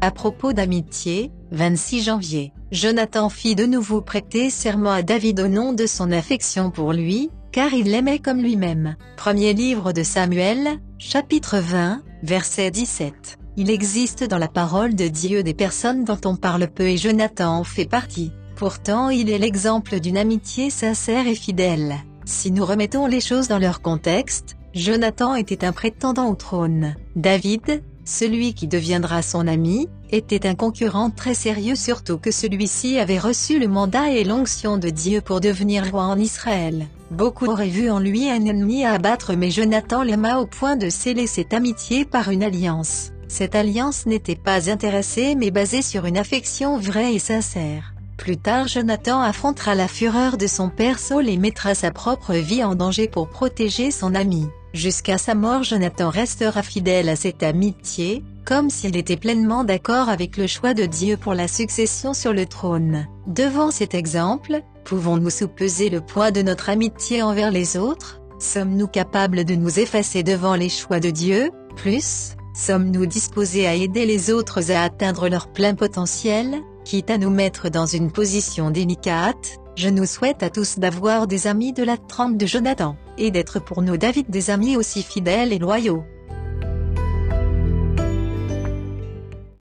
À propos d'amitié, 26 janvier, Jonathan fit de nouveau prêter serment à David au nom de son affection pour lui, car il l'aimait comme lui-même. Premier livre de Samuel, chapitre 20, verset 17. Il existe dans la parole de Dieu des personnes dont on parle peu et Jonathan en fait partie. Pourtant il est l'exemple d'une amitié sincère et fidèle. Si nous remettons les choses dans leur contexte, Jonathan était un prétendant au trône. David, celui qui deviendra son ami, était un concurrent très sérieux surtout que celui-ci avait reçu le mandat et l'onction de Dieu pour devenir roi en Israël. Beaucoup auraient vu en lui un ennemi à abattre mais Jonathan l'aima au point de sceller cette amitié par une alliance. Cette alliance n'était pas intéressée mais basée sur une affection vraie et sincère. Plus tard Jonathan affrontera la fureur de son père Saul et mettra sa propre vie en danger pour protéger son ami. Jusqu'à sa mort Jonathan restera fidèle à cette amitié, comme s'il était pleinement d'accord avec le choix de Dieu pour la succession sur le trône. Devant cet exemple, pouvons-nous soupeser le poids de notre amitié envers les autres? Sommes-nous capables de nous effacer devant les choix de Dieu? Plus, sommes-nous disposés à aider les autres à atteindre leur plein potentiel Quitte à nous mettre dans une position délicate, je nous souhaite à tous d'avoir des amis de la trempe de Jonathan, et d'être pour nous David des amis aussi fidèles et loyaux.